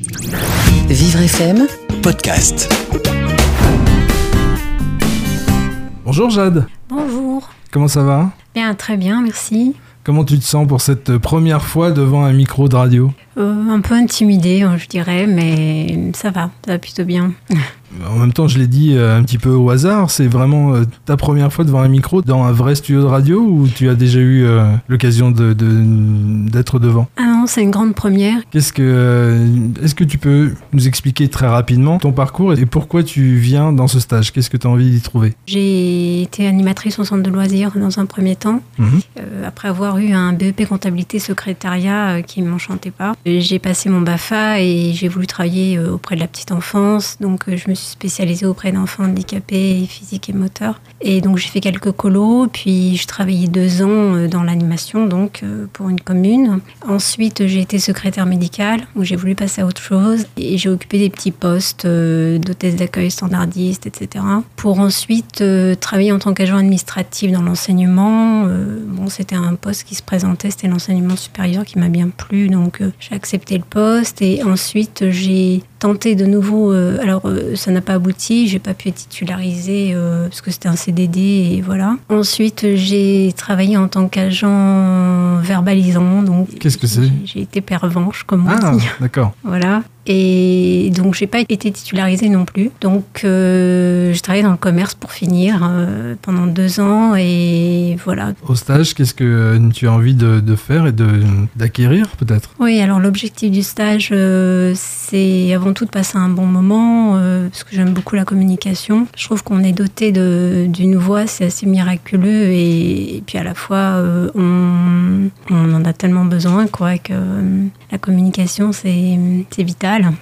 Vivre FM, podcast. Bonjour Jade, Bonjour. comment ça va? Bien, très bien, merci. Comment tu te sens pour cette première fois devant un micro de radio? Euh, un peu intimidée, hein, je dirais, mais ça va, ça va plutôt bien. En même temps, je l'ai dit euh, un petit peu au hasard, c'est vraiment euh, ta première fois devant un micro dans un vrai studio de radio ou tu as déjà eu l'occasion de- d'être devant? Ah non, c'est une grande première. Qu'est-ce que, Est-ce que tu peux nous expliquer très rapidement ton parcours et pourquoi tu viens dans ce stage? Qu'est-ce que tu as envie d'y trouver? J'ai été animatrice au centre de loisirs dans un premier temps, Mhm. après avoir eu un BEP comptabilité secrétariat qui ne m'enchantait pas. Euh, J'ai passé mon BAFA et j'ai voulu travailler euh, auprès de la petite enfance, donc euh, je me suis spécialisée auprès d'enfants handicapés physiques et moteurs. Et donc j'ai fait quelques colos, puis je travaillais deux ans dans l'animation, donc pour une commune. Ensuite j'ai été secrétaire médicale, où j'ai voulu passer à autre chose, et j'ai occupé des petits postes d'hôtesse d'accueil standardiste, etc. Pour ensuite travailler en tant qu'agent administratif dans l'enseignement. Bon, c'était un poste qui se présentait, c'était l'enseignement supérieur qui m'a bien plu, donc accepté le poste. Et ensuite j'ai tenté de nouveau. euh, alors euh, ça n'a pas abouti, j'ai pas pu être titularisée euh, parce que c'était un CDD et voilà. Ensuite j'ai travaillé en tant qu'agent verbalisant, donc Qu'est-ce que c'est? j'ai- été pervenche, comme on Ah, dit. d'accord. Voilà. Et donc, j'ai pas été titularisée non plus. Donc, euh, j'ai travaillé dans le commerce pour finir euh, pendant deux ans. Et voilà. Au stage, qu'est-ce que euh, tu as envie de, de faire et d'acquérir peut-être? Oui, alors l'objectif du stage, euh, c'est avant tout de passer un bon moment, parce que j'aime beaucoup la communication. Je trouve qu'on est doté d'une voix, c'est assez miraculeux. Et, et puis à la fois, on, on en a tellement besoin, quoi, que la communication, c'est vital.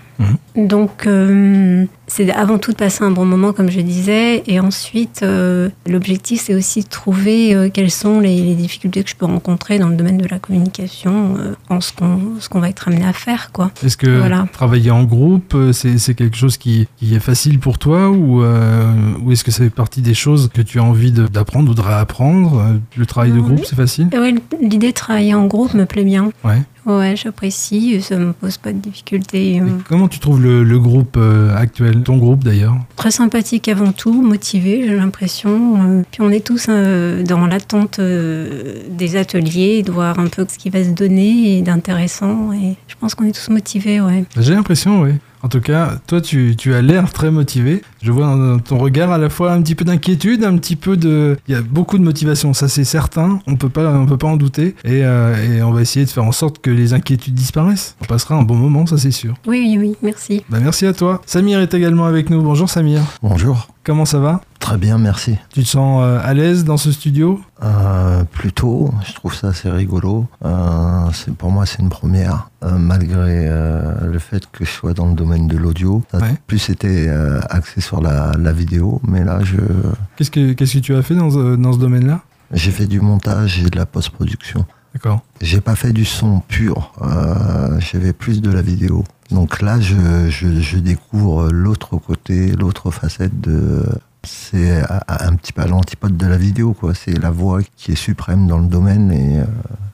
Donc, euh, c'est avant tout de passer un bon moment, comme je disais, et ensuite, euh, l'objectif, c'est aussi de trouver euh, quelles sont les, les difficultés que je peux rencontrer dans le domaine de la communication, en ce qu'on ce qu'on va être amené à faire, quoi. Est-ce que Voilà. travailler en groupe, c'est c'est quelque chose qui, qui est facile pour toi ou, ou est-ce que ça fait partie des choses que tu as envie d'apprendre ou de réapprendre? Le travail de Oui. groupe, c'est facile? ouais, l'idée de travailler en groupe me plaît bien. Ouais. Ouais, j'apprécie, ça me pose pas de difficultés. euh. Et comment tu trouves le, le groupe euh, actuel? Ton groupe d'ailleurs? Très sympathique avant tout, motivé, j'ai l'impression. Euh, Puis on est tous euh, dans l'attente euh, des ateliers, de voir un peu ce qui va se donner et d'intéressant. Et je pense qu'on est tous motivés, ouais. J'ai l'impression, oui. En tout cas, toi, tu, tu as l'air très motivé. Je vois dans ton regard à la fois un petit peu d'inquiétude, un petit peu de... Il y a beaucoup de motivation, ça c'est certain. On peut pas, on peut pas en douter. Et, euh, et on va essayer de faire en sorte que les inquiétudes disparaissent. On passera un bon moment, ça c'est sûr. Oui, oui, oui, merci. Bah, merci à toi. Samir est également avec nous. Bonjour Samir. Bonjour. Comment ça va? Très bien, merci. Tu te sens euh, à l'aise dans ce studio? Euh, plutôt, je trouve ça assez rigolo. Euh, pour moi, c'est une première, euh, malgré euh, le fait que je sois dans le domaine de l'audio. Ça a Ouais. plus été euh, axé sur la, la vidéo, mais là, je, Qu'est-ce que qu'est-ce que tu as fait dans, ce- dans ce domaine-là? J'ai fait du montage et de la post-production. D'accord. J'ai pas fait du son pur, j'avais plus de la vidéo. Donc là, je, je, je découvre l'autre côté, l'autre facette de. C'est un petit peu à l'antipode de la vidéo, quoi. C'est la voix qui est suprême dans le domaine et euh,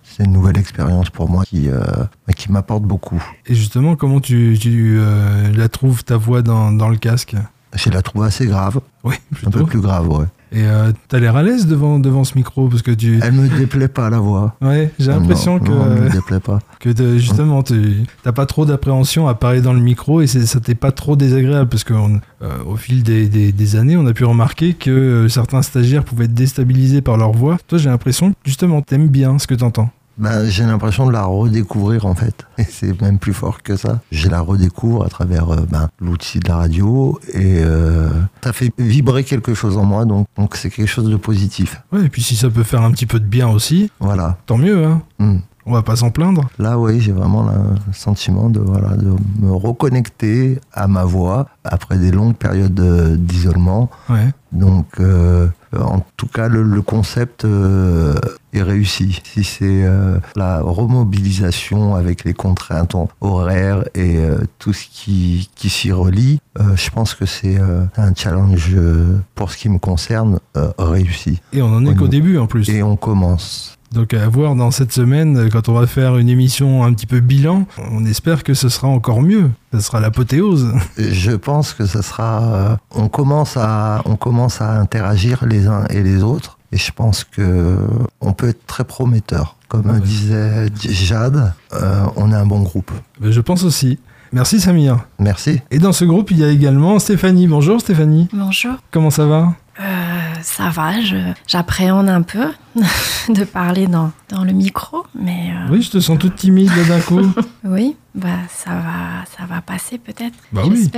c'est une nouvelle expérience pour moi qui, euh, qui m'apporte beaucoup. Et justement, comment tu, tu euh, la trouves ta voix dans, dans le casque? Je la trouve assez grave, Oui, un peu plus grave, ouais. Et euh, t'as l'air à l'aise devant, devant ce micro parce que tu. Elle me déplaît pas la voix. Ouais, j'ai l'impression que, non, elle me déplaît pas. que justement tu t'as pas trop d'appréhension à parler dans le micro et ça t'est pas trop désagréable parce qu'au au fil des, des- des années, on a pu remarquer que euh, certains stagiaires pouvaient être déstabilisés par leur voix. Toi, j'ai l'impression que justement t'aimes bien ce que t'entends. Ben, j'ai l'impression de la redécouvrir en fait. Et c'est même plus fort que ça. Je la redécouvre à travers euh, ben, l'outil de la radio et euh, ça fait vibrer quelque chose en moi, donc donc c'est quelque chose de positif. Ouais, et puis si ça peut faire un petit peu de bien aussi, Voilà. tant mieux. Hein. Hmm. On va pas s'en plaindre. Là, oui, j'ai vraiment le sentiment de voilà de me reconnecter à ma voix après des longues périodes de- d'isolement. Ouais. Donc, euh, en tout cas, le, le concept euh, est réussi. Si c'est euh, la remobilisation avec les contraintes horaires et euh, tout ce qui, qui s'y relie, euh, je pense que c'est un challenge, pour ce qui me concerne, réussi. Et on en est qu'au début en plus. Et on commence. Donc à voir dans cette semaine, quand on va faire une émission un petit peu bilan, on espère que ce sera encore mieux. Ce sera l'apothéose. Je pense que ce sera. euh, on commence à, on commence à interagir les uns et les autres, et je pense que on peut être très prometteur. Comme Ah ouais. disait Jade, euh, on est un bon groupe. Ben, Je pense aussi. Merci Samir. Merci. Et dans ce groupe, il y a également Stéphanie. Bonjour Stéphanie. Bonjour. Comment ça va? Euh, ça va, je- j'appréhende un peu de parler dans, dans le micro, mais euh, Oui, je te sens toute timide d'un coup. oui, bah ça va, ça va passer peut-être. Bah oui.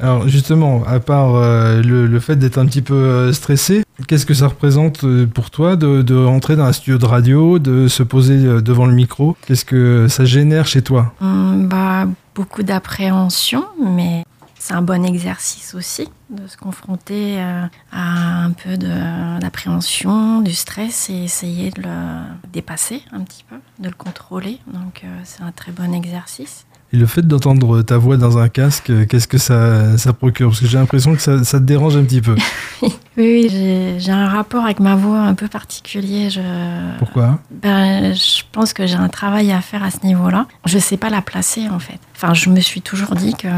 Alors justement, à part euh, le, fait d'être un petit peu euh, stressé, qu'est-ce que ça représente euh, pour toi de, de rentrer dans un studio de radio, de se poser devant le micro? Qu'est-ce que ça génère chez toi? Hum, bah, beaucoup d'appréhension, mais c'est un bon exercice aussi de se confronter à un peu d'appréhension, du stress et essayer de le dépasser un petit peu, de le contrôler. Donc c'est un très bon exercice. Et le fait d'entendre ta voix dans un casque, euh, qu'est-ce que ça, ça procure? Parce que j'ai l'impression que ça, ça te dérange un petit peu. Oui, oui, j'ai un rapport avec ma voix un peu particulier. Je, Pourquoi? Ben, je pense que j'ai un travail à faire à ce niveau-là. Je ne sais pas la placer en fait. Enfin, je me suis toujours dit que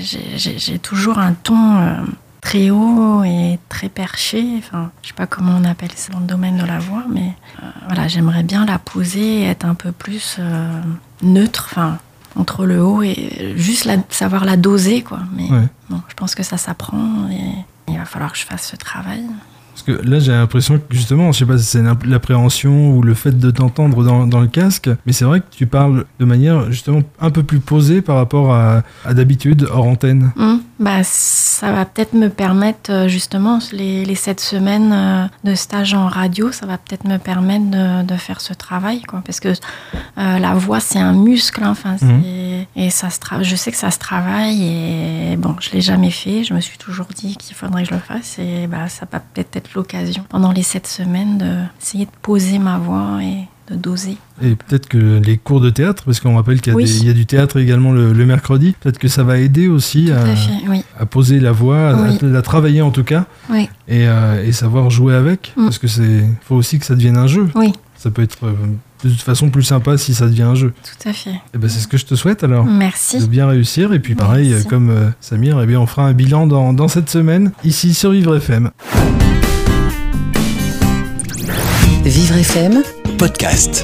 j'ai- j'ai j'ai toujours un ton euh, très haut et très perché. Enfin, je sais pas comment on appelle ça dans le domaine de la voix, mais euh, voilà, j'aimerais bien la poser et être un peu plus euh, neutre. Enfin, entre le haut et juste la- savoir la doser, quoi. Mais Ouais. bon, je pense que ça s'apprend et il va falloir que je fasse ce travail. Parce que là, j'ai l'impression que justement, je sais pas si c'est l'appréhension ou le fait de t'entendre dans, dans le casque, mais c'est vrai que tu parles de manière justement un peu plus posée par rapport à, à d'habitude hors antenne. Hum, bah, ça va peut-être me permettre, euh, justement, les, les sept semaines euh, de stage en radio, ça va peut-être me permettre de, de faire ce travail, quoi. Parce que euh, la voix, c'est un muscle, hein, enfin, c'est- et ça se je sais que ça se travaille, et bon, je l'ai jamais fait, je me suis toujours dit qu'il faudrait que je le fasse, et bah, ça va peut-être être l'occasion, pendant les sept semaines, d'essayer de poser ma voix et de doser. Et peut-être que les cours de théâtre, parce qu'on rappelle qu'il y, a Oui. y a du théâtre également le, le mercredi, peut-être que ça va aider aussi à, à fait, oui. à poser la voix, à- Oui. à, la travailler en tout cas, et, euh, et savoir jouer avec. Mm. Parce que c'est faut aussi que ça devienne un jeu. Ça peut être euh, de toute façon plus sympa si ça devient un jeu. tout à fait. Et ben c'est ce que je te souhaite alors. Merci. de bien réussir. Et puis pareil, Merci. euh, comme euh, Samir, eh bien, on fera un bilan dans, dans cette semaine, ici sur Vivre FM. Vivre FM podcast.